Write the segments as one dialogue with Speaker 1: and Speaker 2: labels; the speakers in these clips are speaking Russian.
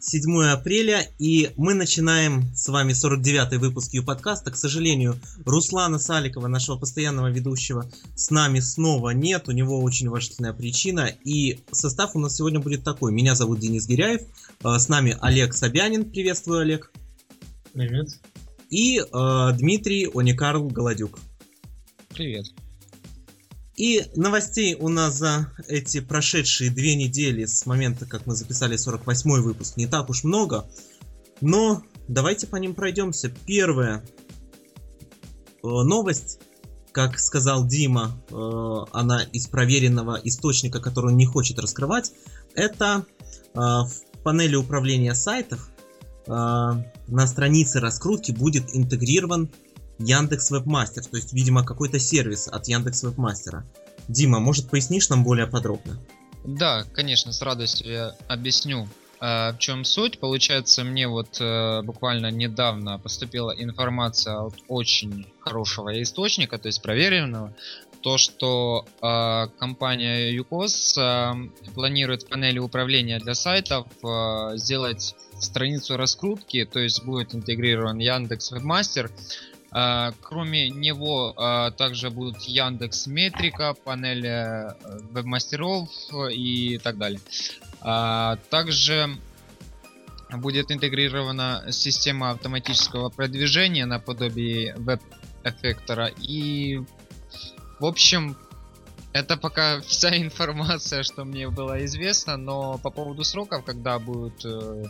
Speaker 1: 7 апреля, и мы начинаем с вами 49-й выпуск Ю-подкаста. К сожалению, Руслана Саликова, нашего постоянного ведущего, с нами снова нет, у него очень уважительная причина, и состав у нас сегодня будет такой. Меня зовут Денис Гиряев, э, с нами Олег Собянин, приветствую, Олег.
Speaker 2: Привет.
Speaker 1: И э, Дмитрий Оникарл Голодюк.
Speaker 3: Привет.
Speaker 1: И новостей у нас за эти прошедшие две недели с момента, как мы записали 48-й выпуск, не так уж много. Но давайте по ним пройдемся. Первая э, новость, как сказал Дима, э, она из проверенного источника, который он не хочет раскрывать, это э, в панели управления сайтов на странице раскрутки будет интегрирован Яндекс Вебмастер, то есть, видимо, какой-то сервис от Яндекс Вебмастера. Дима, может, пояснишь нам более подробно?
Speaker 3: Да, конечно, с радостью я объясню. А, в чем суть? Получается, мне вот э, буквально недавно поступила информация от очень хорошего источника, то есть проверенного, то, что э, компания Юкос э, планирует панели управления для сайтов сделать страницу раскрутки, то есть будет интегрирован Яндекс Вебмастер, а, кроме него а, также будут Яндекс Метрика, панель э, веб-мастеров и так далее. А, также будет интегрирована система автоматического продвижения наподобие веб-эффектора. И, в общем, это пока вся информация, что мне было известно, но по поводу сроков, когда будет э,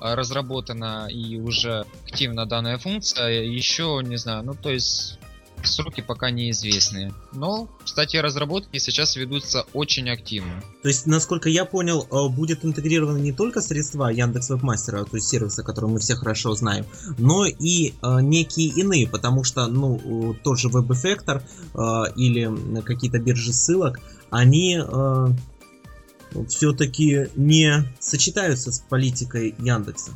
Speaker 3: разработана и уже активна данная функция, еще не знаю, ну то есть сроки пока неизвестны. Но, кстати, разработки сейчас ведутся очень активно.
Speaker 1: То есть, насколько я понял, э, будет интегрировано не только средства Яндекс Вебмастера, то есть сервиса, который мы все хорошо знаем, но и э, некие иные, потому что, ну, тот же WebEffector э, или какие-то биржи ссылок, они э, все-таки не сочетаются с политикой Яндекса.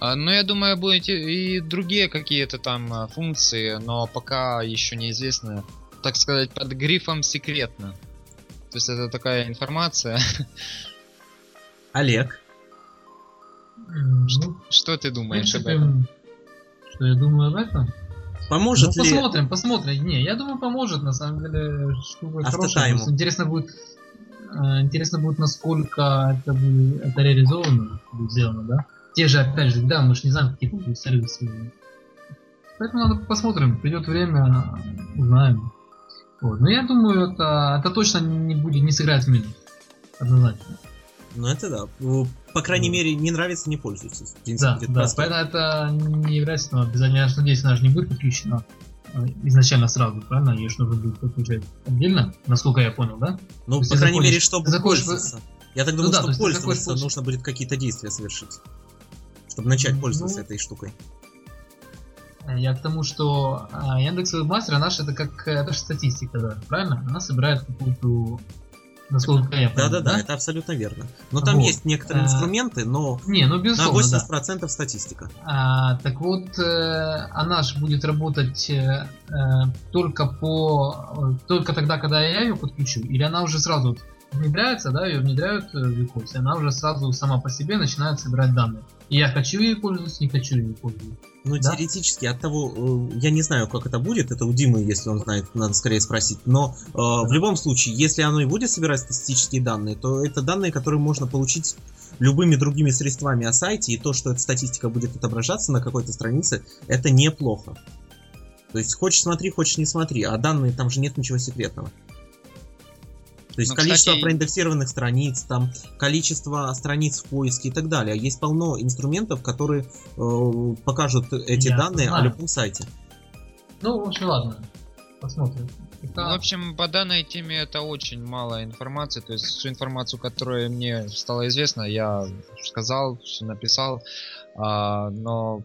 Speaker 3: А, ну, я думаю, будут и другие какие-то там а, функции, но пока еще неизвестно, так сказать, под грифом секретно. То есть это такая информация.
Speaker 1: Олег.
Speaker 3: Что, ну, что ты думаешь об этом?
Speaker 2: Что я думаю об этом?
Speaker 1: Поможет
Speaker 2: ну,
Speaker 1: ли...
Speaker 2: Посмотрим, посмотрим. Не, я думаю, поможет, на самом деле. Штука хорошая. Интересно будет интересно будет, насколько это, это реализовано, будет сделано, да? Те же, опять же, да, мы же не знаем, какие будут сервисы. Поэтому надо посмотрим, придет время, узнаем. Вот. Но я думаю, это, это точно не будет, не сыграет в минус. Однозначно.
Speaker 1: Ну это да. По крайней вот. мере, не нравится, не пользуйтесь. В
Speaker 2: принципе, да, да, поэтому это не является но обязательно. Я надеюсь, она же не будет подключена Э, изначально сразу, правильно? Ее же нужно будет подключать отдельно, насколько я понял, да?
Speaker 1: Ну, по крайней мере, чтобы пользоваться. Я так думаю, ну, да, что пользоваться нужно будет какие-то действия совершить, чтобы начать пользоваться ну, этой штукой.
Speaker 2: Я к тому, что а, Яндекс Вебмастер наш это как это же статистика, да, правильно? Она собирает какую-то насколько я
Speaker 1: понимаю. Да-да-да, это абсолютно верно. Но там вот. есть некоторые а, инструменты, но
Speaker 2: не, ну, безусловно,
Speaker 1: на 80% да. статистика.
Speaker 2: А, так вот, э, она же будет работать э, э, только по только тогда, когда я ее подключу, или она уже сразу внедряется, да, ее внедряют в Викосе, она уже сразу сама по себе начинает собирать данные. И я хочу ей пользоваться, не хочу ей пользоваться.
Speaker 1: Ну, да? теоретически от того, э, я не знаю, как это будет, это у Димы, если он знает, надо скорее спросить, но э, в любом случае, если оно и будет собирать статистические данные, то это данные, которые можно получить любыми другими средствами о сайте, и то, что эта статистика будет отображаться на какой-то странице, это неплохо. То есть хочешь смотри, хочешь не смотри, а данные там же нет ничего секретного. То есть ну, количество кстати... проиндексированных страниц, там количество страниц в поиске и так далее. Есть полно инструментов, которые э, покажут эти Я данные знаю. о любом сайте.
Speaker 2: Ну, в общем, ладно. Посмотрим.
Speaker 3: Это... В общем, по данной теме это очень мало информации. То есть всю информацию, которая мне стала известна, я сказал, все написал. А, но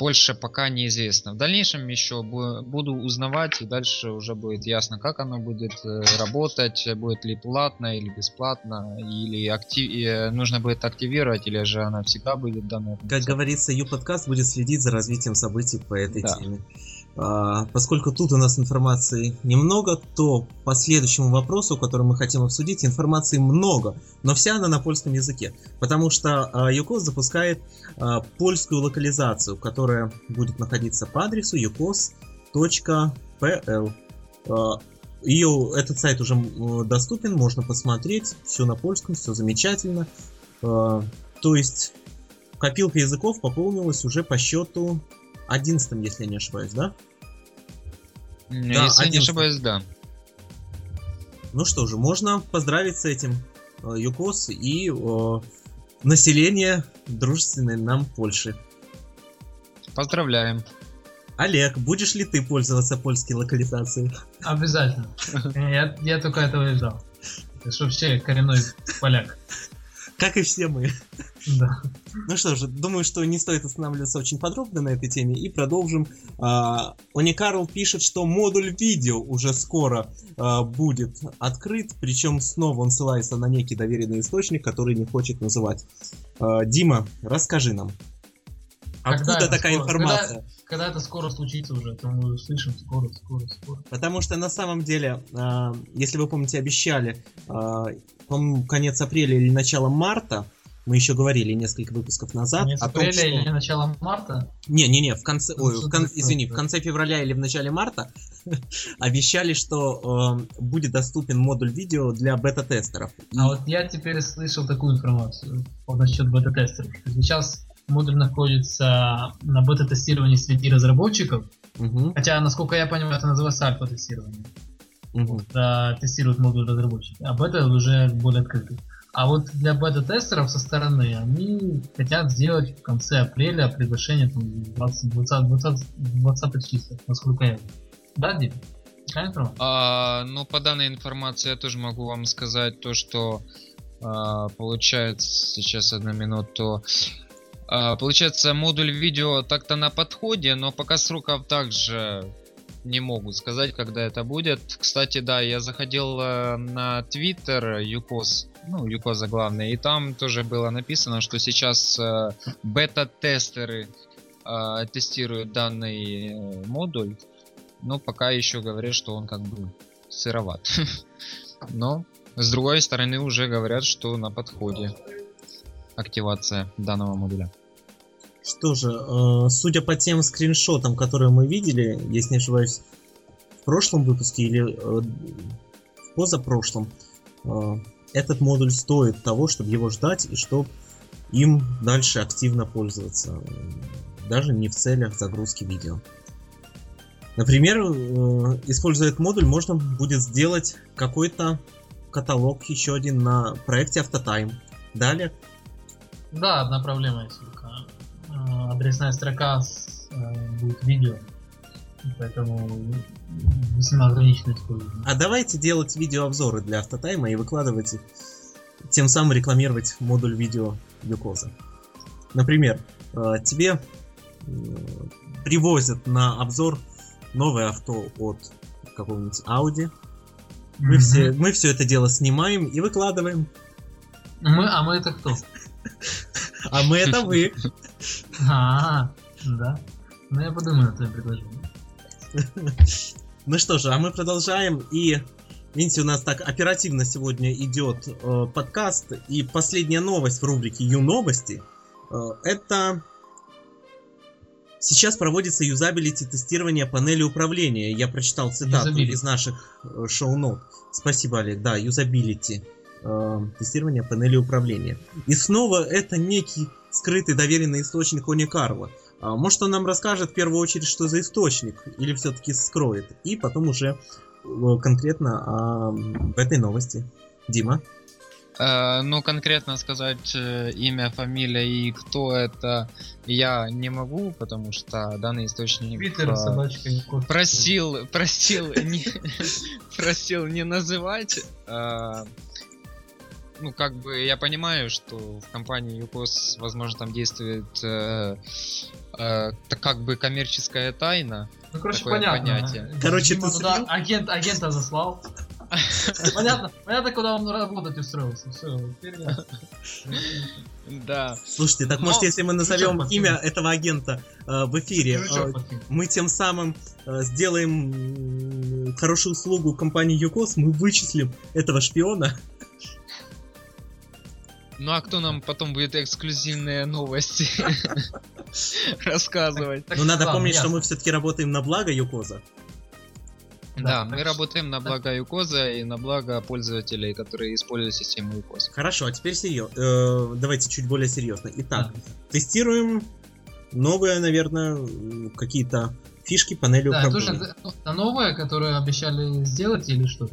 Speaker 3: больше пока неизвестно. В дальнейшем еще буду узнавать, и дальше уже будет ясно, как оно будет э, работать, будет ли платно или бесплатно, или актив... Э, нужно будет активировать, или же она всегда будет данная.
Speaker 1: Как говорится, Ю-подкаст будет следить за развитием событий по этой да. теме. А, поскольку тут у нас информации немного, то по следующему вопросу, который мы хотим обсудить, информации много, но вся она на польском языке. Потому что ЮКОС запускает польскую локализацию, которая будет находиться по адресу yukos.pl. Ее, этот сайт уже доступен, можно посмотреть, все на польском, все замечательно. То есть копилка языков пополнилась уже по счету 11, если я не ошибаюсь, да?
Speaker 3: Не, да, если 11. не ошибаюсь, да.
Speaker 1: Ну что же, можно поздравить с этим э, ЮКОС и э, население дружественной нам Польши.
Speaker 3: Поздравляем.
Speaker 1: Олег, будешь ли ты пользоваться польской локализацией?
Speaker 2: Обязательно. Я, я только этого и ждал. Что все коренной поляк.
Speaker 1: Как и все мы.
Speaker 2: Да.
Speaker 1: Ну что же, думаю, что не стоит останавливаться очень подробно на этой теме и продолжим. А, Уникарл пишет, что модуль видео уже скоро а, будет открыт, причем снова он ссылается на некий доверенный источник, который не хочет называть. А, Дима, расскажи нам. Откуда когда такая скоро? информация?
Speaker 2: Когда, когда это скоро случится уже, то мы услышим скоро, скоро, скоро.
Speaker 1: Потому что на самом деле, если вы помните, обещали по-моему, конец апреля или начало марта. Мы еще говорили несколько выпусков назад.
Speaker 2: Конец
Speaker 1: о
Speaker 2: том, апреля что... или начало марта?
Speaker 1: Не, не, не, в конце, ой, в кон... извини, в конце февраля или в начале марта обещали, что э, будет доступен модуль видео для бета-тестеров.
Speaker 2: А вот я теперь слышал такую информацию насчет бета-тестеров. Сейчас модуль находится на бета-тестировании среди разработчиков. Угу. Хотя, насколько я понимаю, это называется альфа-тестирование угу. да, тестируют модуль разработчики. Об этом уже более открыто. А вот для бета-тестеров со стороны они хотят сделать в конце апреля приглашение там, 20, 20, 20, 20 числа, насколько я Да, Дим?
Speaker 3: А, ну, по данной информации я тоже могу вам сказать то, что а, получается сейчас одну минуту. А, получается, модуль видео так-то на подходе, но пока сроков также не могу сказать, когда это будет. Кстати, да, я заходил э, на Twitter Юкос, ну, Юкоза главное, и там тоже было написано, что сейчас э, бета-тестеры э, тестируют данный э, модуль, но пока еще говорят, что он как бы сыроват. Но, с другой стороны, уже говорят, что на подходе активация данного модуля.
Speaker 1: Что же, э, судя по тем скриншотам, которые мы видели, если не ошибаюсь, в прошлом выпуске или э, в позапрошлом, э, этот модуль стоит того, чтобы его ждать и чтобы им дальше активно пользоваться. Даже не в целях загрузки видео. Например, используя этот модуль, можно будет сделать какой-то каталог еще один на проекте Автотайм. Далее.
Speaker 2: Да, одна проблема есть адресная строка с, э, будет видео. Поэтому весьма ограниченно использование.
Speaker 1: А давайте делать видеообзоры для автотайма и выкладывать их, тем самым рекламировать модуль видео Юкоза. Например, э, тебе э, привозят на обзор новое авто от какого-нибудь Audi. Мы, mm-hmm. все, мы все это дело снимаем и выкладываем.
Speaker 2: Мы, а мы это кто?
Speaker 1: А мы это вы.
Speaker 2: А, да. Ну я подумаю на твое предложение.
Speaker 1: Ну что же, а мы продолжаем. И видите, у нас так оперативно сегодня идет э, подкаст. И последняя новость в рубрике Ю новости. Э, это Сейчас проводится юзабилити тестирование панели управления. Я прочитал цитату юзабилити. из наших э, шоу-нот. Спасибо, Олег. Да, юзабилити. Э, тестирование панели управления. И снова это некий скрытый доверенный источник Они Карла. А, может он нам расскажет в первую очередь, что за источник, или все-таки скроет, и потом уже э, конкретно о этой новости. Дима?
Speaker 3: Э, ну, конкретно сказать э, имя, фамилия и кто это я не могу, потому что данный источник
Speaker 2: Твиттер, собачка,
Speaker 3: просил, просил, не, просил не называть. Э, ну, как бы я понимаю, что в компании ЮКОС, возможно, там действует э, э, так как бы коммерческая тайна.
Speaker 2: Ну, короче, понятно. Понятие.
Speaker 1: Короче,
Speaker 2: Дима ты туда агент, агента заслал. Понятно, понятно, куда он работать устроился. Все,
Speaker 3: Да.
Speaker 1: Слушайте, так может, если мы назовем имя этого агента э, в эфире, э, мы тем самым э, сделаем хорошую услугу компании ЮКОС, мы вычислим этого шпиона.
Speaker 3: Ну а кто нам потом будет эксклюзивные новости рассказывать?
Speaker 1: Ну надо помнить, что мы все-таки работаем на благо Юкоза.
Speaker 3: Да, мы работаем на благо Юкоза и на благо пользователей, которые используют систему Юкоза.
Speaker 1: Хорошо, а теперь серьезно. Э, давайте чуть более серьезно. Итак, тестируем новые, наверное, какие-то фишки панели
Speaker 2: управления. Да, это новое, которое обещали сделать или что?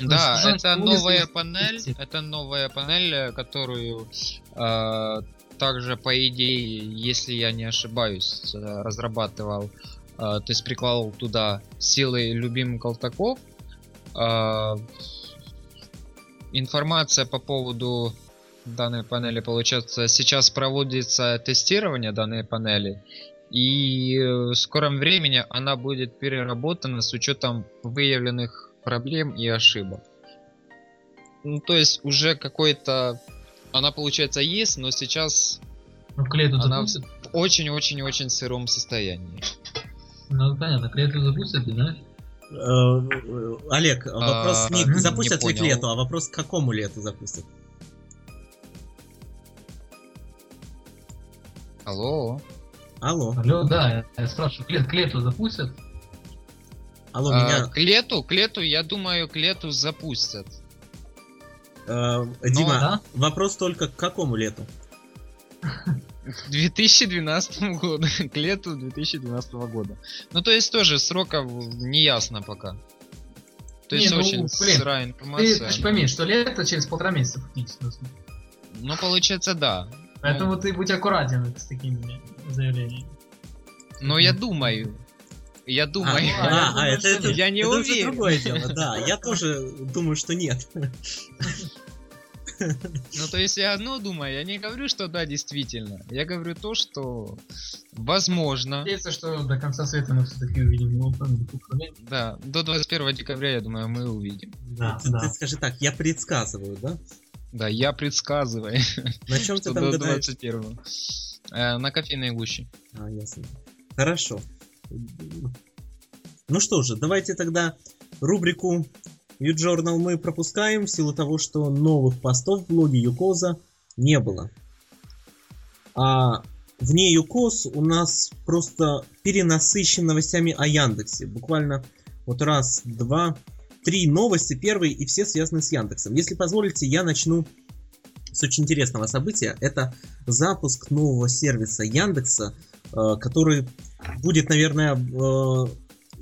Speaker 3: Да, это новая панель, это новая панель, которую э, также, по идее, если я не ошибаюсь, разрабатывал, э, то есть прикладывал туда силы любимых колтаков. Э, информация по поводу данной панели, получается, сейчас проводится тестирование данной панели, и в скором времени она будет переработана с учетом выявленных проблем и ошибок. Ну, то есть уже какой-то... Она, получается, есть, но сейчас
Speaker 2: ну, клету
Speaker 3: она в очень-очень-очень сыром состоянии.
Speaker 2: Ну, понятно, клету запустят, да?
Speaker 1: Э, Олег, вопрос а, не запустят ли клету, а вопрос к какому лету запустят?
Speaker 3: Алло.
Speaker 1: Алло.
Speaker 2: Алло, да, я спрашиваю, клет, клету запустят?
Speaker 3: Алло, а, меня... К лету, к лету, я думаю, к лету запустят.
Speaker 1: А, Дима, ну, да? вопрос только к какому лету?
Speaker 3: К 2012 году, к лету 2012 года. Ну, то есть тоже сроков не ясно пока. То есть не, ну, очень блин, сырая информация.
Speaker 2: Ты, ты же пойми, что лето через полтора месяца фактически.
Speaker 3: Ну, получается, да.
Speaker 2: Поэтому ну, ты будь аккуратен с такими заявлениями.
Speaker 3: Ну, я думаю. Я думаю.
Speaker 1: А, а, а это, это, я не это уверен. другое дело, да. Я тоже думаю, что нет.
Speaker 3: Ну, то есть я одно думаю, я не говорю, что да, действительно. Я говорю то, что возможно.
Speaker 2: Надеяться, что до конца света мы все-таки увидим его
Speaker 3: Да, до 21 декабря, я думаю, мы увидим.
Speaker 1: Да, ты, да. ты скажи так, я предсказываю, да?
Speaker 3: Да, я предсказываю.
Speaker 1: На чем ты там
Speaker 3: до 21 э, На кофейной гуще.
Speaker 1: А, ясно. Хорошо. Ну что же, давайте тогда рубрику U-Journal мы пропускаем в силу того, что новых постов в блоге Юкоза не было. А вне Юкоз у нас просто перенасыщен новостями о Яндексе. Буквально вот раз, два, три новости первые и все связаны с Яндексом. Если позволите, я начну с очень интересного события. Это запуск нового сервиса Яндекса, который будет, наверное,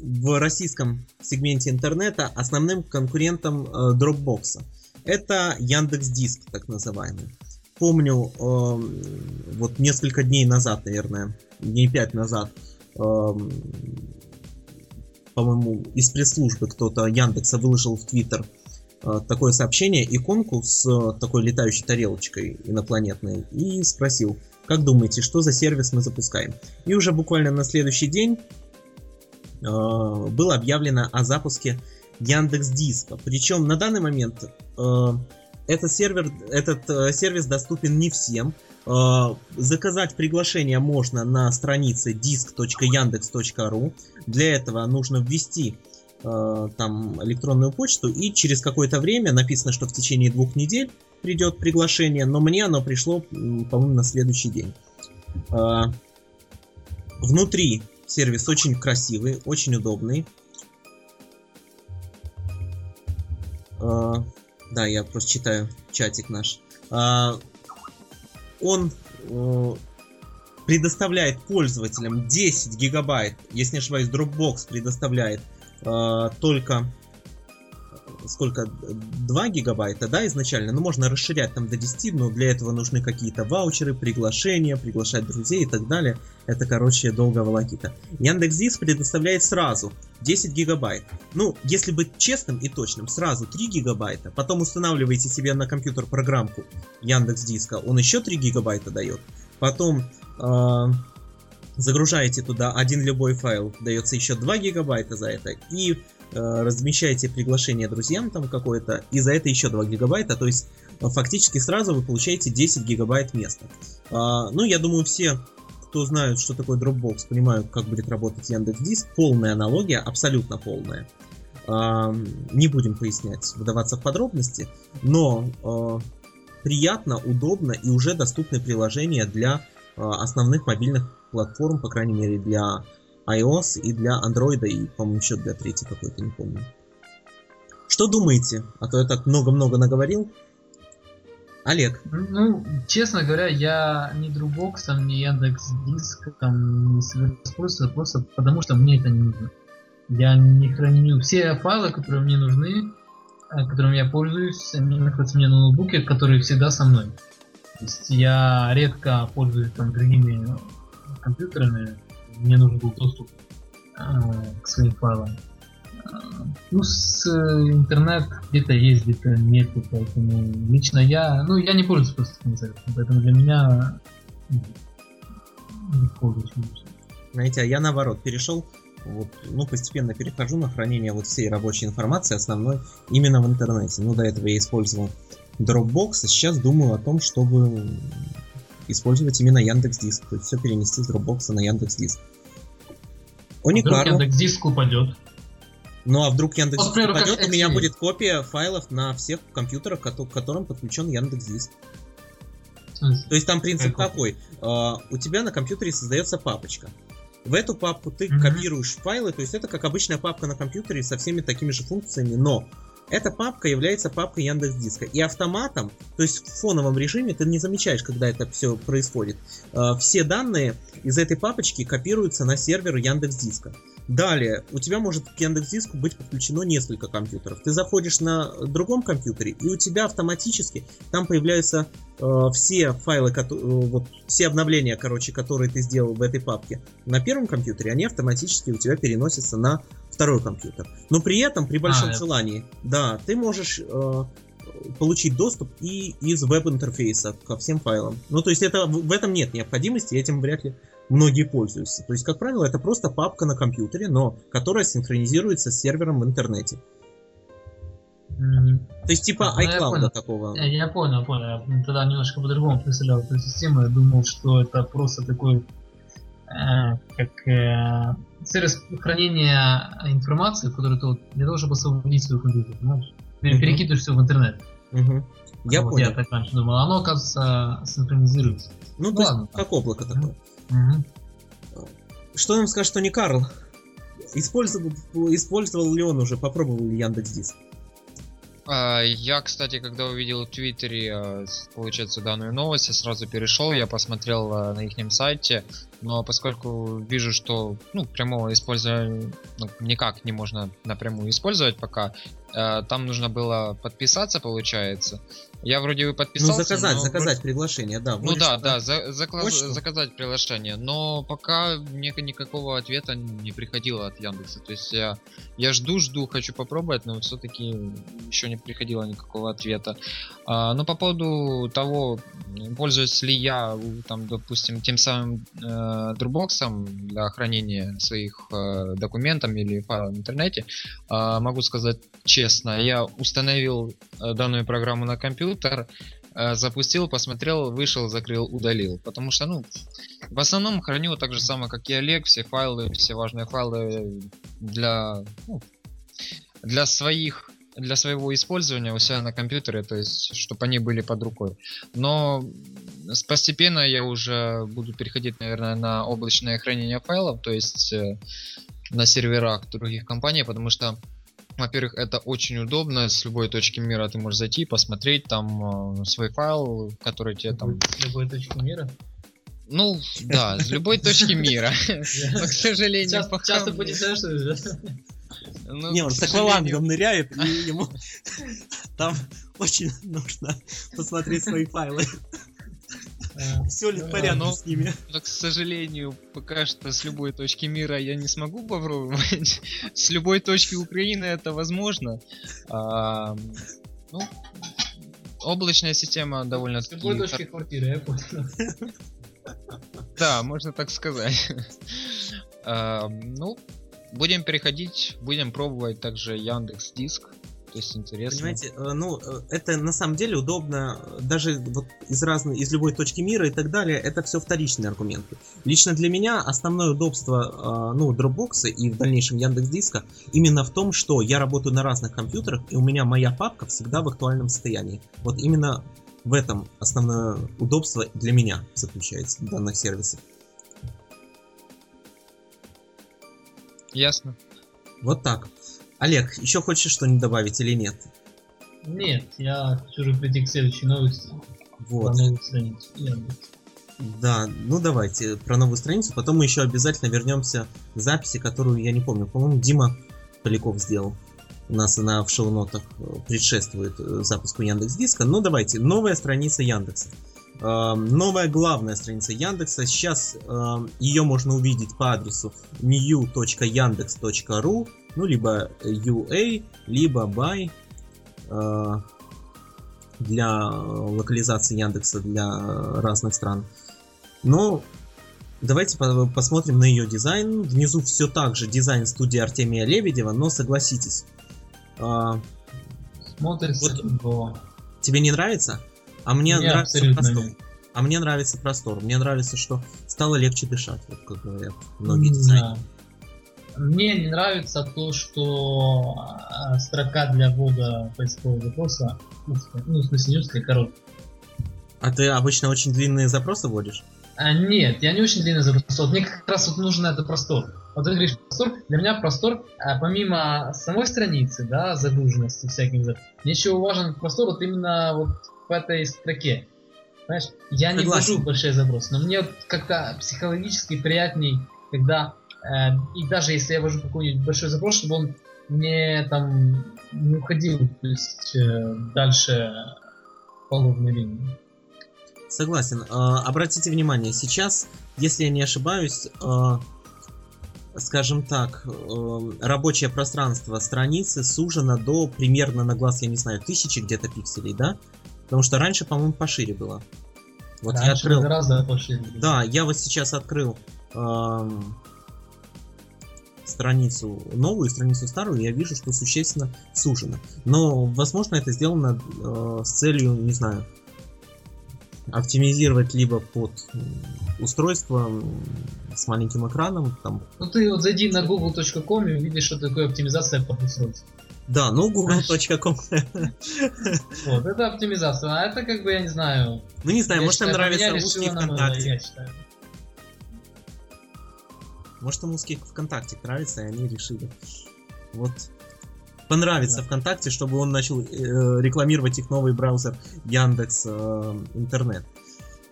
Speaker 1: в российском сегменте интернета основным конкурентом э, Dropbox. Это Яндекс Диск, так называемый. Помню, э, вот несколько дней назад, наверное, дней пять назад, по-моему, из пресс-службы кто-то Яндекса выложил в Твиттер такое сообщение, иконку с такой летающей тарелочкой инопланетной, и спросил, как думаете, что за сервис мы запускаем? И уже буквально на следующий день э, было объявлено о запуске Яндекс Диска. Причем на данный момент э, этот, сервер, этот э, сервис доступен не всем. Э, заказать приглашение можно на странице disk.yandex.ru. Для этого нужно ввести там электронную почту и через какое-то время написано, что в течение двух недель придет приглашение, но мне оно пришло, по-моему, на следующий день. А, внутри сервис очень красивый, очень удобный. А, да, я просто читаю чатик наш. Он предоставляет пользователям 10 гигабайт, если не ошибаюсь, Dropbox предоставляет только сколько, 2 гигабайта, да, изначально, но можно расширять там до 10, но для этого нужны какие-то ваучеры, приглашения, приглашать друзей и так далее. Это, короче, долго волокита. Яндекс.Диск предоставляет сразу 10 гигабайт. Ну, если быть честным и точным, сразу 3 гигабайта, потом устанавливаете себе на компьютер программку Яндекс.Диска, он еще 3 гигабайта дает, потом э, загружаете туда один любой файл, дается еще 2 гигабайта за это, и э, размещаете приглашение друзьям там какое-то, и за это еще 2 гигабайта, то есть э, фактически сразу вы получаете 10 гигабайт места. Э, ну, я думаю, все, кто знают, что такое Dropbox, понимают, как будет работать Яндекс Диск. Полная аналогия, абсолютно полная. Э, не будем пояснять, вдаваться в подробности, но э, приятно, удобно и уже доступны приложения для э, основных мобильных платформ, по крайней мере, для iOS и для Android, и, по-моему, еще для третьей какой-то, не помню. Что думаете? А то я так много-много наговорил. Олег.
Speaker 2: Ну, честно говоря, я ни Dropbox, там, ни Яндекс Диск там не собираюсь просто потому что мне это не нужно. Я не храню все файлы, которые мне нужны, э, которыми я пользуюсь, они находятся у меня на ноутбуке, которые всегда со мной. То есть я редко пользуюсь там другими компьютерами, мне нужен был доступ э, к своим файлам. Э, ну, с интернет где-то есть, где-то нет, поэтому лично я, ну, я не пользуюсь просто этим поэтому для меня
Speaker 1: не пользуюсь. Знаете, а я наоборот перешел, вот, ну, постепенно перехожу на хранение вот всей рабочей информации основной именно в интернете. Ну, до этого я использовал Dropbox, а сейчас думаю о том, чтобы использовать именно Яндекс Диск, то есть все перенести с Dropbox на Яндекс Диск.
Speaker 2: Уникару. Яндекс Диск упадет.
Speaker 1: Ну а вдруг Яндекс Диск упадет, у меня будет копия файлов на всех компьютерах, к которым подключен Яндекс Диск. То есть там принцип какой? Uh, у тебя на компьютере создается папочка. В эту папку ты mm-hmm. копируешь файлы, то есть это как обычная папка на компьютере со всеми такими же функциями, но эта папка является папкой Яндекс Диска. И автоматом, то есть в фоновом режиме, ты не замечаешь, когда это все происходит. Э, все данные из этой папочки копируются на сервер Яндекс Диска. Далее, у тебя может к Яндекс.Диску быть подключено несколько компьютеров. Ты заходишь на другом компьютере, и у тебя автоматически там появляются э, все файлы, э, вот, все обновления, короче, которые ты сделал в этой папке на первом компьютере, они автоматически у тебя переносятся на второй компьютер. Но при этом, при большом а, желании, это... да, ты можешь э, получить доступ и из веб-интерфейса ко всем файлам. Ну, то есть это, в этом нет необходимости, этим вряд ли многие пользуются. То есть, как правило, это просто папка на компьютере, но которая синхронизируется с сервером в интернете. То есть типа iCloud
Speaker 2: ну,
Speaker 1: такого.
Speaker 2: Я, я понял, понял. Я тогда немножко по-другому представлял эту систему. Я думал, что это просто такой э, как э, сервис хранения информации, который ты вот, для того, чтобы освободить свой компьютер, знаешь? Uh-huh. Перекидываешь все в интернет.
Speaker 1: Uh-huh. Я вот понял.
Speaker 2: Я так раньше думал. Оно, оказывается, синхронизируется.
Speaker 1: Ну, ну то ладно, есть, как облако такое. Угу. Что нам скажет Тони Карл? Использовал, использовал ли он уже, попробовал ли Яндекс Диск?
Speaker 3: А, я, кстати, когда увидел в Твиттере, а, получается, данную новость, я сразу перешел, я посмотрел а, на их сайте, но поскольку вижу, что ну, прямого использования ну, никак не можно напрямую использовать пока, там нужно было подписаться, получается. Я вроде бы ну, подписался.
Speaker 1: Ну, заказать,
Speaker 3: но...
Speaker 1: заказать приглашение, да.
Speaker 3: Ну да, да, за, закла... заказать приглашение. Но пока мне никакого ответа не приходило от Яндекса. То есть я, я жду, жду, хочу попробовать, но все-таки еще не приходило никакого ответа. А, но по поводу того, пользуюсь ли я, там, допустим, тем самым э, Dropbox для хранения своих э, документов или файлов в интернете, э, могу сказать честно, я установил э, данную программу на компьютер компьютер, э, запустил, посмотрел, вышел, закрыл, удалил. Потому что, ну, в основном храню так же самое, как и Олег, все файлы, все важные файлы для, ну, для своих для своего использования у себя на компьютере, то есть, чтобы они были под рукой. Но постепенно я уже буду переходить, наверное, на облачное хранение файлов, то есть э, на серверах других компаний, потому что во-первых, это очень удобно, с любой точки мира ты можешь зайти, посмотреть там э, свой файл, который тебе там...
Speaker 2: С любой точки мира?
Speaker 3: Ну, да, с любой точки мира. Но, к сожалению,
Speaker 2: Часто путешествуешь,
Speaker 1: ну, Не, он с аквалангом ныряет, и ему там очень нужно посмотреть свои файлы. Все ли в порядке с ними?
Speaker 3: Но, к сожалению, пока что с любой точки мира я не смогу попробовать. с любой точки Украины это возможно. А, ну, облачная система довольно-таки...
Speaker 2: С любой точки квартиры, я понял.
Speaker 3: Да, можно так сказать. Ну, будем переходить, будем пробовать также Яндекс Диск. То есть интересно.
Speaker 1: Понимаете, э, ну, э, это на самом деле удобно, даже вот из разной, из любой точки мира и так далее, это все вторичные аргументы. Лично для меня основное удобство, э, ну, Dropbox и в дальнейшем Яндекс Диска именно в том, что я работаю на разных компьютерах, и у меня моя папка всегда в актуальном состоянии. Вот именно в этом основное удобство для меня заключается данных сервисов.
Speaker 3: Ясно.
Speaker 1: Вот так. Олег, еще хочешь что-нибудь добавить или нет?
Speaker 2: Нет, я хочу уже прийти к следующей новости.
Speaker 1: Вот. новую страницу. Да, ну давайте про новую страницу. Потом мы еще обязательно вернемся к записи, которую я не помню. По-моему, Дима Поляков сделал. У нас она в шоу-нотах э, предшествует э, запуску Яндекс Диска. Ну давайте, новая страница Яндекса. Эм, новая главная страница Яндекса. Сейчас эм, ее можно увидеть по адресу new.yandex.ru, ну либо UA, либо by э, для локализации Яндекса для разных стран. Но давайте посмотрим на ее дизайн. Внизу все так же дизайн студии Артемия Лебедева, но согласитесь. Э,
Speaker 2: Смотрится вот,
Speaker 1: Тебе не нравится? А мне, мне нравится простор. А мне нравится простор. Мне нравится, что стало легче дышать, вот как говорят многие дизайнеры.
Speaker 2: Мне не нравится то, что а, строка для ввода поискового запроса, ну, в смысле, не узкая, короткая.
Speaker 1: А ты обычно очень длинные запросы вводишь?
Speaker 2: А, нет, я не очень длинный запрос. Вот мне как раз вот нужен это простор. Вот ты говоришь простор, для меня простор, а, помимо самой страницы, да, загруженности всяких, мне еще важен простор вот именно вот в этой строке. Понимаешь, я Согласен. не ввожу большие запросы, но мне как-то психологически приятней, когда э, и даже если я ввожу какой-нибудь большой запрос, чтобы он не там не уходил то есть, э, дальше половной линии.
Speaker 1: Согласен. Э, обратите внимание, сейчас, если я не ошибаюсь, э, скажем так, рабочее пространство страницы сужено до примерно на глаз, я не знаю, тысячи где-то пикселей, да? Потому что раньше, по-моему, пошире было.
Speaker 2: Вот раньше я открыл. Гораздо пошире.
Speaker 1: Да, я вот сейчас открыл эм, страницу новую, страницу старую, я вижу, что существенно сужено. Но, возможно, это сделано э, с целью, не знаю, оптимизировать либо под устройство с маленьким экраном. Там.
Speaker 2: Ну ты вот зайди на google.com и увидишь, что такое оптимизация под устройство.
Speaker 1: Да, ну google.com.
Speaker 2: Вот, это оптимизация. А это как бы, я не знаю.
Speaker 1: Ну не знаю, может им нравится узкий ВКонтакте. Может им узкий ВКонтакте нравится, и они решили. Вот понравится да. ВКонтакте, чтобы он начал э, рекламировать их новый браузер Яндекс э, Интернет.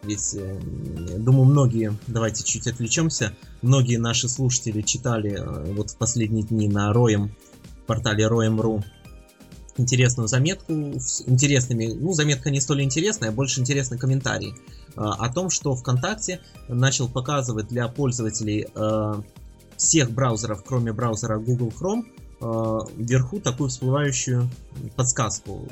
Speaker 1: Ведь, э, думаю, многие, давайте чуть отвлечемся, многие наши слушатели читали э, вот в последние дни на Роем портале Roem.ru интересную заметку с интересными, ну, заметка не столь интересная, а больше интересный комментарий э, о том, что ВКонтакте начал показывать для пользователей э, всех браузеров, кроме браузера Google Chrome, э, вверху такую всплывающую подсказку,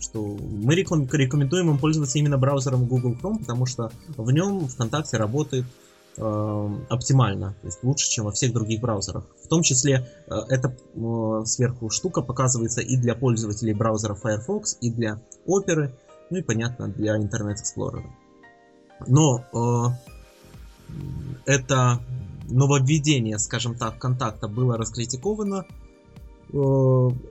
Speaker 1: что мы рекомендуем им пользоваться именно браузером Google Chrome, потому что в нем ВКонтакте работает оптимально, то есть лучше, чем во всех других браузерах. В том числе э, эта э, сверху штука показывается и для пользователей браузера Firefox, и для Opera, ну и понятно для Internet Explorer. Но э, это нововведение, скажем так, контакта было раскритиковано.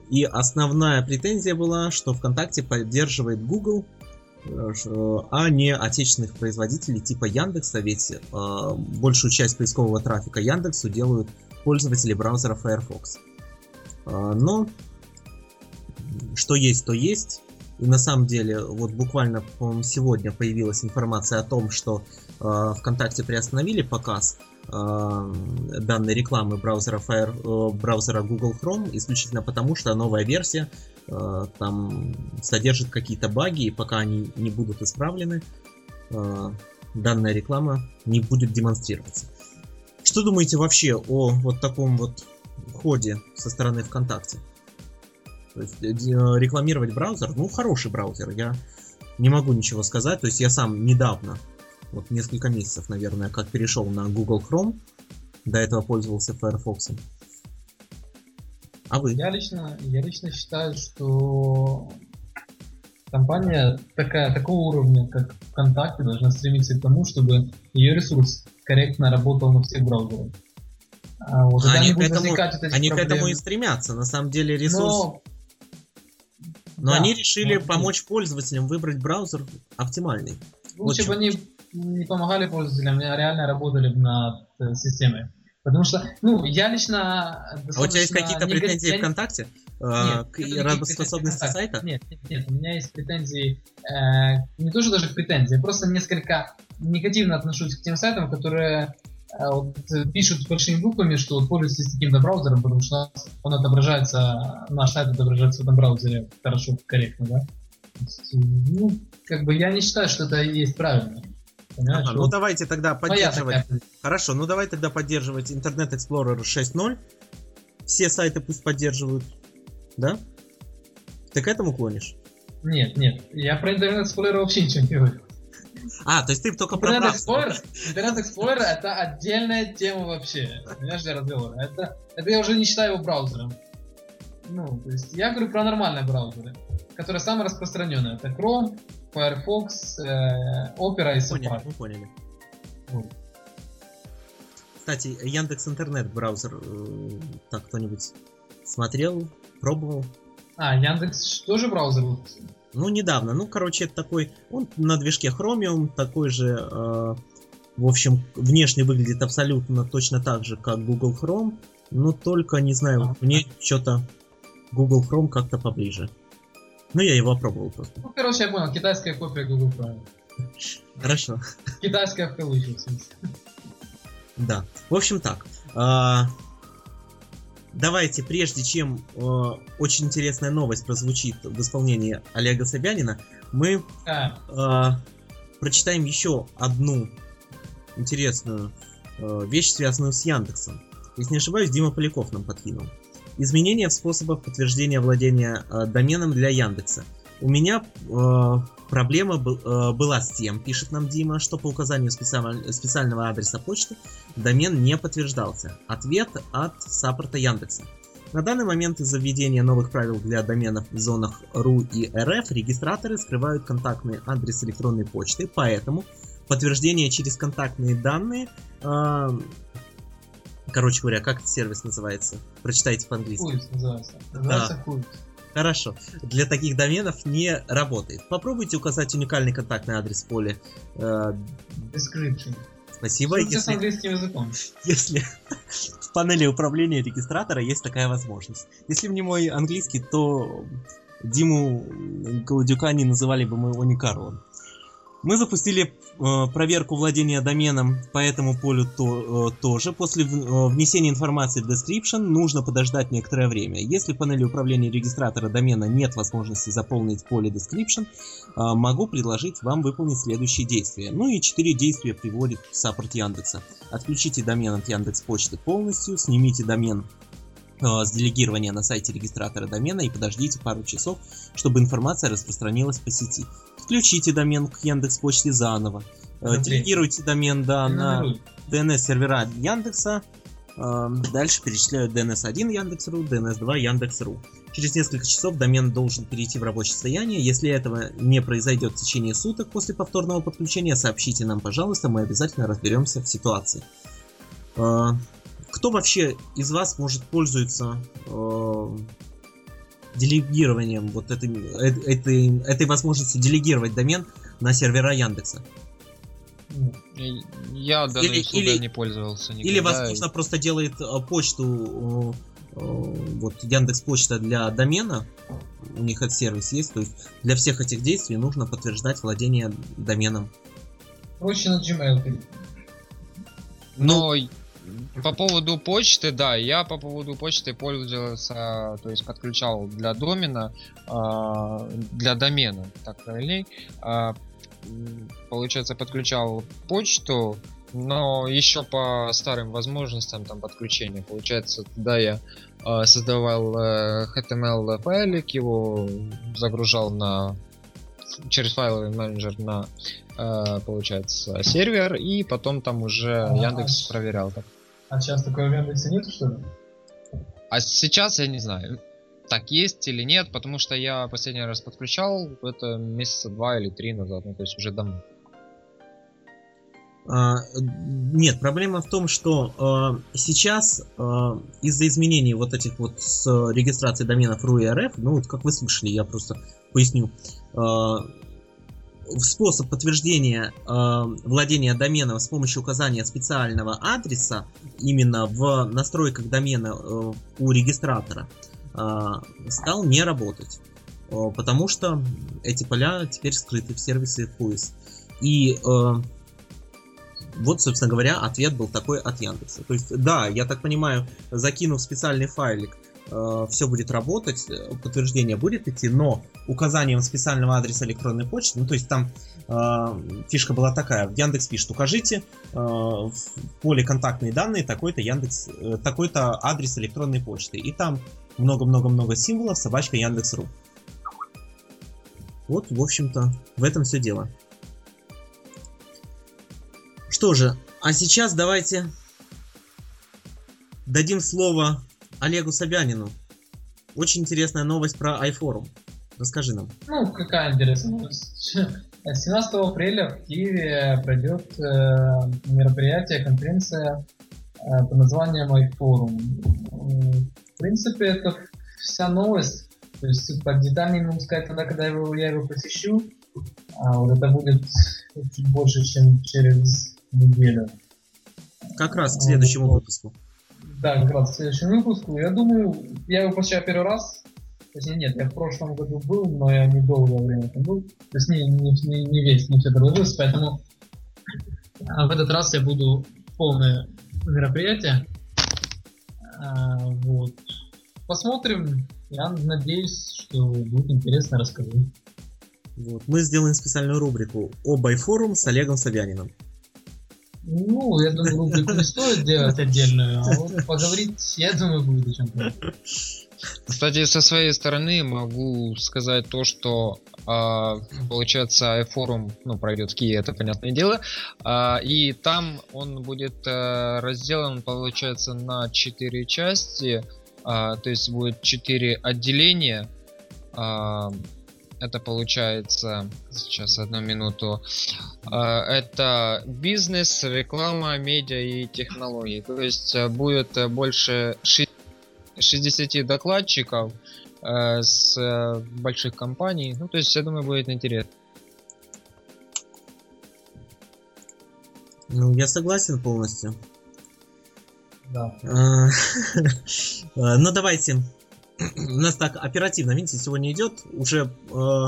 Speaker 1: И основная претензия была, что ВКонтакте поддерживает Google а не отечественных производителей типа Яндекса, ведь э, большую часть поискового трафика Яндексу делают пользователи браузера Firefox. Э, но что есть, то есть. И на самом деле, вот буквально, сегодня появилась информация о том, что э, ВКонтакте приостановили показ э, данной рекламы браузера, Fire, э, браузера Google Chrome исключительно потому, что новая версия Э, там содержит какие-то баги, и пока они не будут исправлены, э, данная реклама не будет демонстрироваться. Что думаете вообще о вот таком вот ходе со стороны ВКонтакте? То есть э, рекламировать браузер, ну хороший браузер, я не могу ничего сказать, то есть я сам недавно Вот несколько месяцев, наверное, как перешел на Google Chrome. До этого пользовался Firefox.
Speaker 2: А вы? Я лично, я лично считаю, что компания такая, такого уровня, как ВКонтакте, должна стремиться к тому, чтобы ее ресурс корректно работал на всех браузерах.
Speaker 1: А, вот, они, к этому, они к этому и стремятся. На самом деле ресурс... Но, Но да, они решили вот, помочь пользователям выбрать браузер оптимальный.
Speaker 2: Лучше вот бы они не помогали пользователям, а реально работали над э, системой. Потому что, ну, я лично...
Speaker 1: А у тебя есть какие-то претензии я... ВКонтакте? Нет, к работоспособности сайта?
Speaker 2: Нет, нет, нет, у меня есть претензии, э, не то, что даже претензии, я просто несколько негативно отношусь к тем сайтам, которые э, вот, пишут большими буквами, что вот, пользуйтесь таким-то браузером, потому что он отображается, наш сайт отображается в этом браузере хорошо, корректно, да? Ну, как бы я не считаю, что это есть правильно.
Speaker 1: Ага, ну давайте тогда поддерживать. Хорошо, ну давай тогда поддерживать Internet Explorer 6.0. Все сайты пусть поддерживают. Да? Ты к этому клонишь?
Speaker 2: Нет, нет. Я про Internet Explorer вообще ничего не говорю.
Speaker 1: А, то есть ты только
Speaker 2: Internet про Explorer, Internet Explorer это отдельная тема вообще. Понимаешь, для разговора. Это, это я уже не считаю его браузером. Ну, то есть я говорю про нормальные браузеры, которые самые распространенные. Это Chrome, Firefox, э, Opera и Safari.
Speaker 1: Мы поняли. Вот. Кстати, Яндекс Интернет браузер, э, так кто-нибудь смотрел, пробовал?
Speaker 2: А, Яндекс тоже браузер?
Speaker 1: Ну, недавно. Ну, короче, это такой, он на движке Chromium, такой же, э, в общем, внешне выглядит абсолютно точно так же, как Google Chrome, но только, не знаю, а, мне что-то Google Chrome как-то поближе. Ну, я его опробовал просто.
Speaker 2: Ну, короче, я понял, китайская копия Google Chrome.
Speaker 1: Хорошо.
Speaker 2: Китайская в кавычках,
Speaker 1: Да. В общем так. А, давайте, прежде чем а, очень интересная новость прозвучит в исполнении Олега Собянина, мы а. А, прочитаем еще одну интересную а, вещь, связанную с Яндексом. Если не ошибаюсь, Дима Поляков нам подкинул. Изменения в способах подтверждения владения э, доменом для Яндекса. У меня э, проблема был, э, была с тем, пишет нам Дима, что по указанию специаль, специального адреса почты домен не подтверждался. Ответ от саппорта Яндекса. На данный момент из-за введения новых правил для доменов в зонах RU и RF регистраторы скрывают контактный адрес электронной почты, поэтому подтверждение через контактные данные э, Короче говоря, как этот сервис называется? Прочитайте по-английски.
Speaker 2: Культ называется. Называется да. культ.
Speaker 1: Хорошо. Для таких доменов не работает. Попробуйте указать уникальный контактный адрес в поле. Э,
Speaker 2: Description.
Speaker 1: Спасибо.
Speaker 2: Что если, с английским языком.
Speaker 1: Если в панели управления регистратора есть такая возможность. Если бы не мой английский, то Диму Голодюка не называли бы мы его не Карлом. Мы запустили э, проверку владения доменом по этому полю то, э, тоже. После э, внесения информации в description нужно подождать некоторое время. Если в панели управления регистратора домена нет возможности заполнить поле description, могу предложить вам выполнить следующие действия. Ну и четыре действия приводит саппорт Яндекса. Отключите домен от Яндекс Почты полностью, снимите домен с делегирования на сайте регистратора домена и подождите пару часов, чтобы информация распространилась по сети. Включите домен к Яндекс Почте заново. Э, делегируйте домен да, на DNS сервера Яндекса. Э, дальше перечисляют DNS1 Яндекс.ру, DNS2 Яндекс.ру. Через несколько часов домен должен перейти в рабочее состояние. Если этого не произойдет в течение суток после повторного подключения, сообщите нам, пожалуйста, мы обязательно разберемся в ситуации. Э, кто вообще из вас может пользоваться делегированием вот этой, э, этой, этой возможностью делегировать домен на сервера Яндекса.
Speaker 3: Я данной или, или, не пользовался никогда.
Speaker 1: Или, возможно, просто делает э, почту, э, вот Яндекс Почта для домена, у них этот сервис есть, то есть для всех этих действий нужно подтверждать владение доменом.
Speaker 2: Проще на Gmail.
Speaker 3: Но ну, по поводу почты, да, я по поводу почты пользовался, то есть подключал для домена, э, для домена, так правильней. Э, получается, подключал почту, но еще по старым возможностям там подключения. Получается, туда я э, создавал э, HTML файлик, его загружал на через файловый менеджер на, э, получается, сервер, и потом там уже а, Яндекс а, проверял так.
Speaker 2: А сейчас такого в Яндексе нет, что ли?
Speaker 3: А сейчас я не знаю, так есть или нет, потому что я последний раз подключал это месяца два или три назад, ну то есть уже давно.
Speaker 1: А, нет, проблема в том, что а, сейчас а, из-за изменений вот этих вот с регистрацией доменов RU и RF, ну вот как вы слышали, я просто поясню, а, способ подтверждения э, владения доменом с помощью указания специального адреса именно в настройках домена э, у регистратора э, стал не работать. Э, потому что эти поля теперь скрыты в сервисе FUIS. И э, вот, собственно говоря, ответ был такой от Яндекса. То есть, да, я так понимаю, закинув специальный файлик, э, все будет работать, э, подтверждение будет идти, но указанием специального адреса электронной почты, ну то есть там э, фишка была такая, в Яндекс пишет, укажите э, в поле контактные данные такой-то Яндекс, э, такой-то адрес электронной почты, и там много-много-много символов, собачка Яндекс.ру. Вот, в общем-то, в этом все дело. Что же, а сейчас давайте дадим слово Олегу Собянину. Очень интересная новость про iForum. Расскажи нам.
Speaker 2: Ну, какая интересная новость. 17 апреля в Киеве пройдет э, мероприятие, конференция э, под названием iForum. В принципе, это вся новость. То есть, по детальнее могу сказать тогда, когда его, я его посещу. А вот это будет чуть больше, чем через неделю.
Speaker 1: Как раз к следующему выпуску.
Speaker 2: Да, как раз к следующему выпуску. Я думаю, я его посещаю первый раз. Точнее, нет, я в прошлом году был, но я недолгое время там был. То есть не, не, не, не весь, не все доложился, поэтому а в этот раз я буду полное мероприятие. А, вот. Посмотрим. Я надеюсь, что будет интересно, расскажу.
Speaker 1: Вот. Мы сделаем специальную рубрику о Байфорум с Олегом Собяниным.
Speaker 2: Ну, я думаю, рубрику не стоит делать отдельную, а вот поговорить, я думаю, будет о чем-то.
Speaker 3: Кстати, со своей стороны могу сказать то, что э, получается iForum ну, пройдет в Киеве, это понятное дело. Э, и там он будет э, разделан, получается, на четыре части. Э, то есть будет четыре отделения. Э, это получается сейчас одну минуту. Это бизнес, реклама, медиа и технологии. То есть будет больше 60 докладчиков э, с э, больших компаний. Ну, то есть, я думаю, будет интересно.
Speaker 1: Ну, я согласен полностью.
Speaker 2: Да.
Speaker 1: Ну, давайте. У нас так оперативно, видите, сегодня идет. Уже э,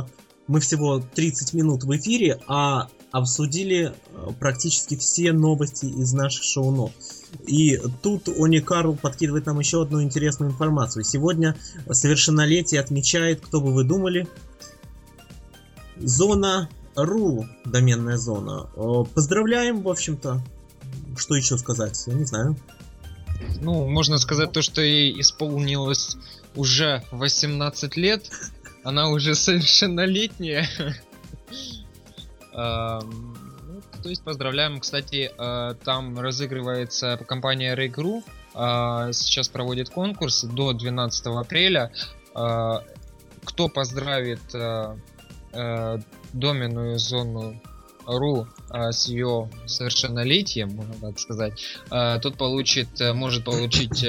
Speaker 1: мы всего 30 минут в эфире, а обсудили э, практически все новости из наших шоу-нот. И тут Они Карл подкидывает нам еще одну интересную информацию. Сегодня совершеннолетие отмечает, кто бы вы думали, зона ру, доменная зона. Э, поздравляем, в общем-то. Что еще сказать? Я не знаю.
Speaker 3: Ну, можно сказать то, что ей исполнилось уже 18 лет. Она уже совершеннолетняя. То есть поздравляем. Кстати, э, там разыгрывается компания Ray э, Сейчас проводит конкурс до 12 апреля. Э, кто поздравит доменную зону ру с ее совершеннолетием, можно так сказать, тот получит, может получить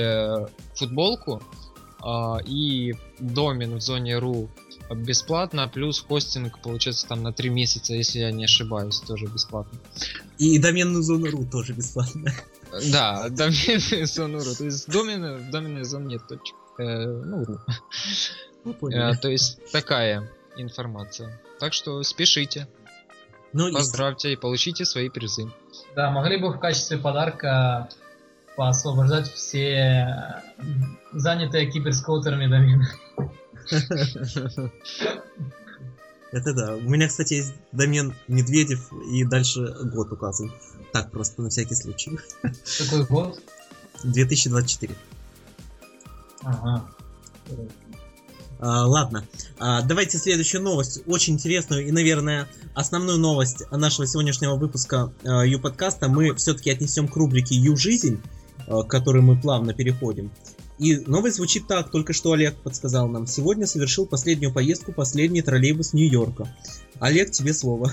Speaker 3: футболку и домен в зоне ру бесплатно, плюс хостинг получается там на 3 месяца, если я не ошибаюсь, тоже бесплатно.
Speaker 1: И доменную зону ру тоже бесплатно.
Speaker 3: Да, доменную зону ру. То есть домена, доменной зоны нет точек. Э, ну, ру. Ну, э, то есть такая информация. Так что спешите. Ну, Поздравьте и получите свои призы.
Speaker 2: Да, могли бы в качестве подарка поосвобождать все занятые киберскоутерами домены.
Speaker 1: Это да. У меня, кстати, есть домен Медведев и дальше год указан. Так просто, на всякий случай.
Speaker 2: Какой год?
Speaker 1: 2024.
Speaker 2: Ага.
Speaker 1: А, ладно, а, давайте следующую новость, очень интересную и, наверное, основную новость нашего сегодняшнего выпуска Ю-подкаста мы все-таки отнесем к рубрике Ю-жизнь, к которой мы плавно переходим. И новость звучит так, только что Олег подсказал нам. Сегодня совершил последнюю поездку последний троллейбус Нью-Йорка. Олег, тебе слово.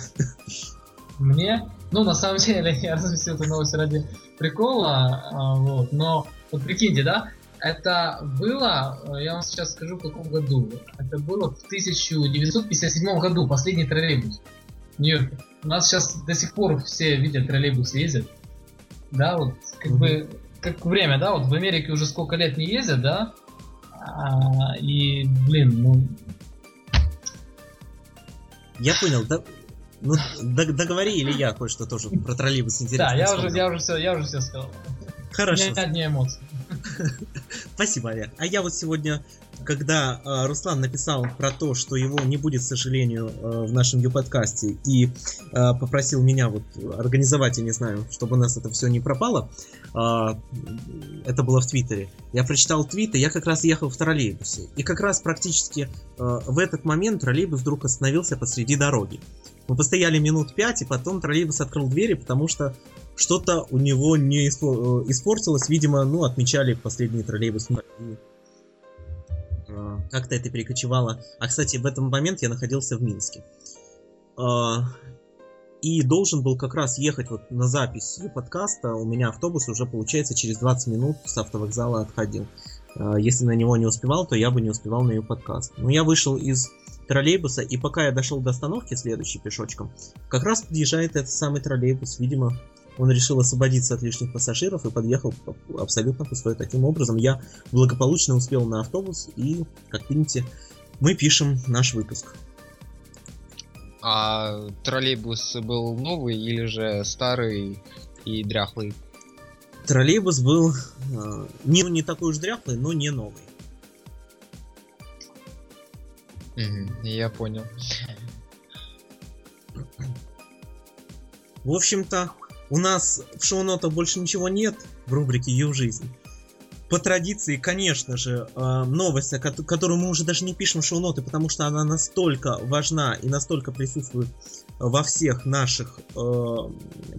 Speaker 2: Мне? Ну, на самом деле, я разместил эту новость ради прикола, а, вот, но вот прикиньте, да, это было, я вам сейчас скажу, в каком году. Это было в 1957 году, последний троллейбус в Нью-Йорке. У нас сейчас до сих пор все видят троллейбус ездят. Да, вот как mm-hmm. бы как время, да, вот в Америке уже сколько лет не ездят, да, а, и, блин, ну...
Speaker 1: Я понял, да, ну, договори или я кое-что тоже про троллейбус интересно.
Speaker 2: Да, я уже, я уже все, я уже все сказал.
Speaker 1: Хорошо. У
Speaker 2: меня одни эмоции.
Speaker 1: Спасибо, Олег. А я вот сегодня, когда э, Руслан написал про то, что его не будет, к сожалению, э, в нашем Ю-подкасте, и э, попросил меня вот организовать, я не знаю, чтобы у нас это все не пропало, э, это было в Твиттере. Я прочитал твит, я как раз ехал в троллейбусе. И как раз практически э, в этот момент троллейбус вдруг остановился посреди дороги. Мы постояли минут пять, и потом троллейбус открыл двери, потому что что-то у него не э, испортилось. Видимо, ну, отмечали последний троллейбус. Как-то это перекочевало. А, кстати, в этот момент я находился в Минске. Э, и должен был как раз ехать вот на запись подкаста. У меня автобус уже, получается, через 20 минут с автовокзала отходил. Э, если на него не успевал, то я бы не успевал на ее подкаст. Но я вышел из троллейбуса, и пока я дошел до остановки следующей пешочком, как раз подъезжает этот самый троллейбус, видимо, он решил освободиться от лишних пассажиров и подъехал абсолютно пустой. Таким образом, я благополучно успел на автобус, и, как видите, мы пишем наш выпуск.
Speaker 3: А троллейбус был новый или же старый и дряхлый?
Speaker 1: Троллейбус был э, не, не такой уж дряхлый, но не новый.
Speaker 3: Угу, я понял.
Speaker 1: В общем-то, у нас в шоу-нотах больше ничего нет в рубрике «Ю жизнь». По традиции, конечно же, э, новость, которую мы уже даже не пишем в шоу-ноты, потому что она настолько важна и настолько присутствует во всех наших э,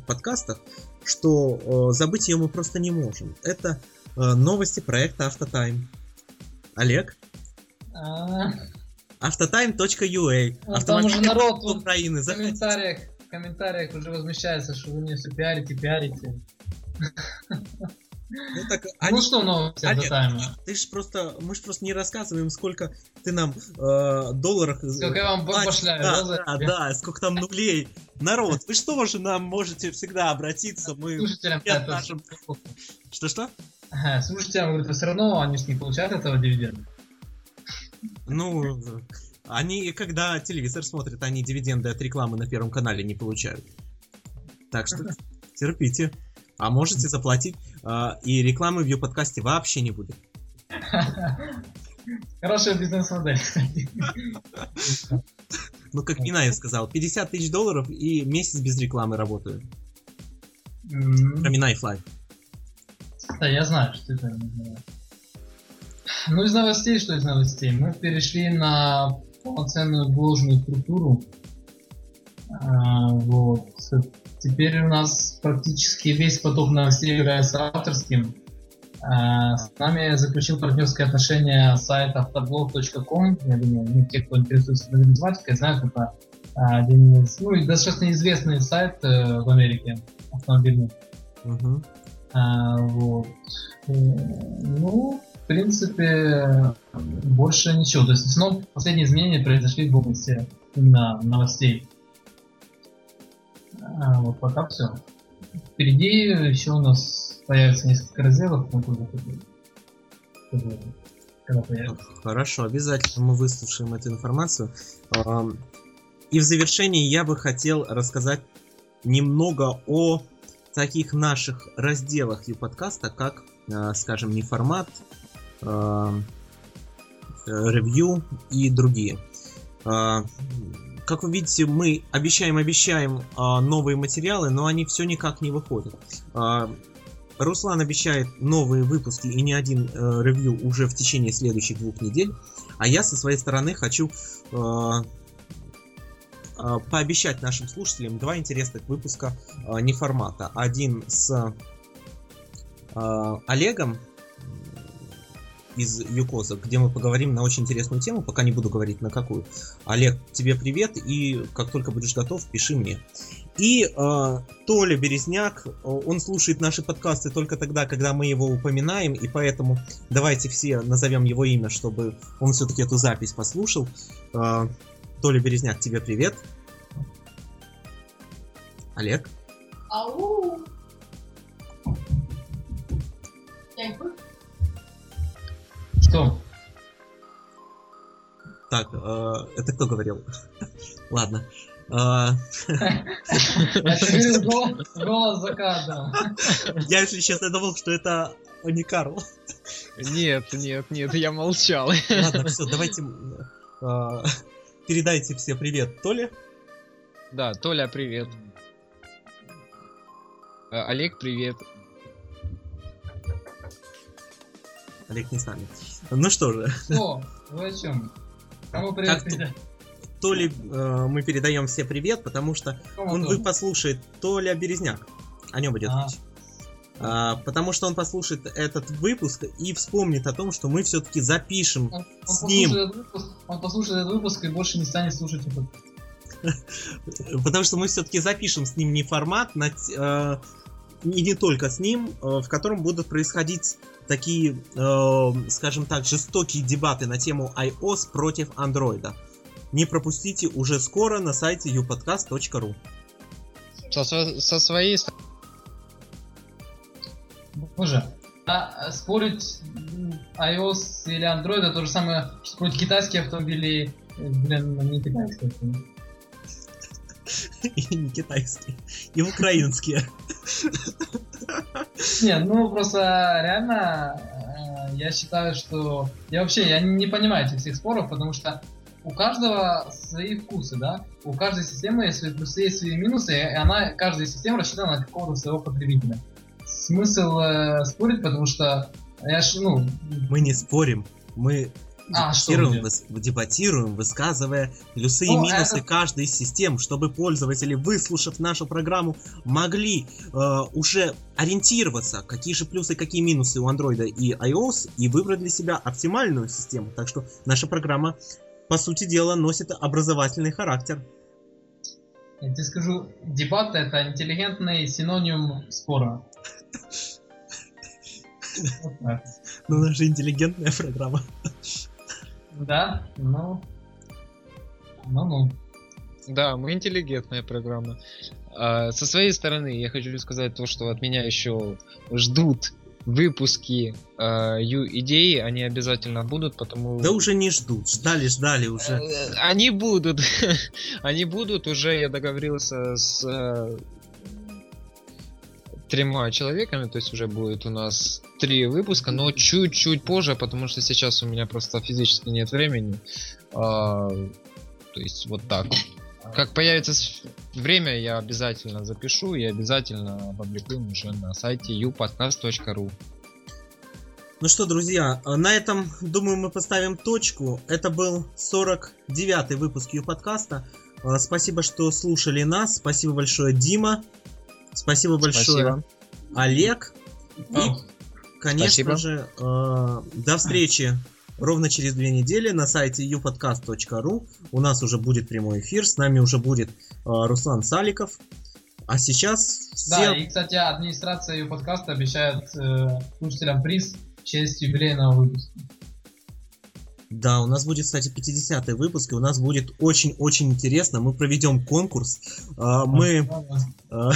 Speaker 1: подкастах, что э, забыть ее мы просто не можем. Это новости проекта Автотайм. Олег? Автотайм.ua.
Speaker 2: Уже народ Украины. В комментариях, комментариях уже возмущается, что вы мне все пиарите, пиарите. Ну, так, ну они... что новости Олег,
Speaker 1: Ты ж просто, мы же просто не рассказываем, сколько ты нам э, долларов...
Speaker 2: Сколько я вам башляю,
Speaker 1: да, да, да, да, сколько там нулей. Народ, вы что же нам можете всегда обратиться, мы...
Speaker 2: Слушателям, нашим...
Speaker 1: Что-что?
Speaker 2: Ага, слушателям, говорит, все равно они же не получают этого дивиденда.
Speaker 1: Ну, они, когда телевизор смотрят, они дивиденды от рекламы на Первом канале не получают. Так что терпите. А можете заплатить, а, и рекламы в ее подкасте вообще не будет.
Speaker 2: Хорошая бизнес-модель,
Speaker 1: Ну, как Минаев сказал, 50 тысяч долларов и месяц без рекламы работаю. Про Минаев Лайв.
Speaker 2: Да, я знаю, что это. Ну, из новостей, что из новостей? Мы перешли на полноценную бложную структуру. А, вот. Теперь у нас практически весь поток новостей является авторским. А, с нами заключил партнерское отношение сайт автоблог.com. Я думаю, ну, те, кто интересуется нумизматикой, знают, это один из, ну, и достаточно известный сайт э, в Америке автомобильный. Uh-huh. А, вот. Э, ну, в принципе, больше ничего. То есть, в основном, последние изменения произошли в области именно новостей. А, вот пока все. Впереди еще у нас появится несколько разделов,
Speaker 1: когда появится. Хорошо, обязательно мы выслушаем эту информацию. И в завершении я бы хотел рассказать немного о таких наших разделах и подкаста, как, а, скажем, не формат, Э, ревью и другие. Э, как вы видите, мы обещаем, обещаем э, новые материалы, но они все никак не выходят. Руслан обещает новые выпуски и не один э, ревью уже в течение следующих двух недель. А я со своей стороны хочу э, э, пообещать нашим слушателям два интересных выпуска э, не формата. Один с э, Олегом из Юкоза, где мы поговорим на очень интересную тему, пока не буду говорить на какую. Олег, тебе привет, и как только будешь готов, пиши мне. И э, Толя Березняк, он слушает наши подкасты только тогда, когда мы его упоминаем, и поэтому давайте все назовем его имя, чтобы он все-таки эту запись послушал. Э, Толя Березняк, тебе привет. Олег. Ау!
Speaker 2: Что?
Speaker 1: Так, э, это кто говорил? Ладно.
Speaker 2: Голос за кадром.
Speaker 1: Я, если честно, думал, что это не Карл.
Speaker 3: Нет, нет, нет, я молчал.
Speaker 1: Ладно, все, давайте э, передайте все привет Толе.
Speaker 3: Да, Толя, привет. Э, Олег, привет.
Speaker 1: Олег не с нами. Ну что же.
Speaker 2: О, вы о чем? Кому привет как
Speaker 1: То ли э, мы передаем все привет, потому что Кому он вы послушает Толя Березняк. О нем идет а. речь. А, потому что он послушает этот выпуск и вспомнит о том, что мы все-таки запишем он, с он ним.
Speaker 2: Послушает выпуск, он послушает этот выпуск и больше не станет слушать этот.
Speaker 1: Потому что мы все-таки запишем с ним не формат, на, э, и не только с ним, э, в котором будут происходить такие, э, скажем так, жестокие дебаты на тему iOS против Android. Не пропустите уже скоро на сайте upodcast.ru.
Speaker 3: Со, со своей
Speaker 2: Боже, а спорить iOS или Android это то же самое, что спорить китайские автомобили, блин, не китайские автомобили.
Speaker 1: И не китайские, и украинские.
Speaker 2: Не, ну просто реально э, я считаю, что... Я вообще я не понимаю этих всех споров, потому что у каждого свои вкусы, да? У каждой системы есть свои плюсы, есть свои минусы, и она, каждая система рассчитана на какого-то своего потребителя. Смысл э, спорить, потому что я ж, ну...
Speaker 1: Мы не спорим, мы а, дебатируем, выс, дебатируем, высказывая плюсы ну, и минусы это... каждой из систем, чтобы пользователи, выслушав нашу программу, могли э, уже ориентироваться, какие же плюсы, какие минусы у Android и iOS, и выбрать для себя оптимальную систему. Так что наша программа, по сути дела, носит образовательный характер.
Speaker 2: Я тебе скажу, дебат это интеллигентный синоним спора.
Speaker 1: Ну, наша интеллигентная программа.
Speaker 2: Да, ну... Ну-ну.
Speaker 3: Да, мы интеллигентная программа. А, со своей стороны я хочу сказать то, что от меня еще ждут выпуски э, идеи, они обязательно будут, потому...
Speaker 1: Да уже не ждут, ждали, ждали уже. Э,
Speaker 3: они будут, они будут, уже я договорился с э, тремя человеками, то есть уже будет у нас три выпуска, но чуть-чуть позже, потому что сейчас у меня просто физически нет времени. А, то есть вот так. Как появится время, я обязательно запишу и обязательно опубликуем уже на сайте upodcast.ru.
Speaker 1: Ну что, друзья, на этом, думаю, мы поставим точку. Это был 49-й выпуск Ю подкаста. Спасибо, что слушали нас. Спасибо большое, Дима. Спасибо большое, Спасибо. Олег. И, конечно Спасибо. же, э, до встречи ровно через две недели на сайте upodcast.ru. У нас уже будет прямой эфир, с нами уже будет э, Руслан Саликов. А сейчас
Speaker 2: все... Да, и, кстати, администрация подкаста обещает э, слушателям приз в честь юбилейного выпуска.
Speaker 1: Да, у нас будет, кстати, 50-й выпуск, и у нас будет очень-очень интересно. Мы проведем конкурс. А, мы... А,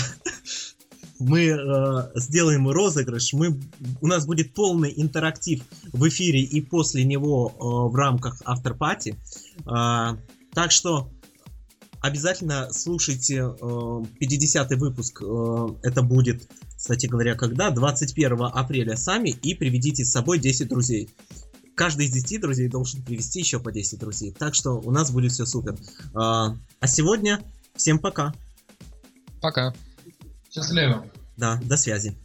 Speaker 1: мы э, сделаем розыгрыш, мы, у нас будет полный интерактив в эфире и после него э, в рамках авторпати. Э, так что обязательно слушайте э, 50-й выпуск. Э, это будет, кстати говоря, когда? 21 апреля сами и приведите с собой 10 друзей каждый из 10 друзей должен привести еще по 10 друзей. Так что у нас будет все супер. А, а сегодня всем пока.
Speaker 3: Пока.
Speaker 2: Счастливо.
Speaker 1: Да, до связи.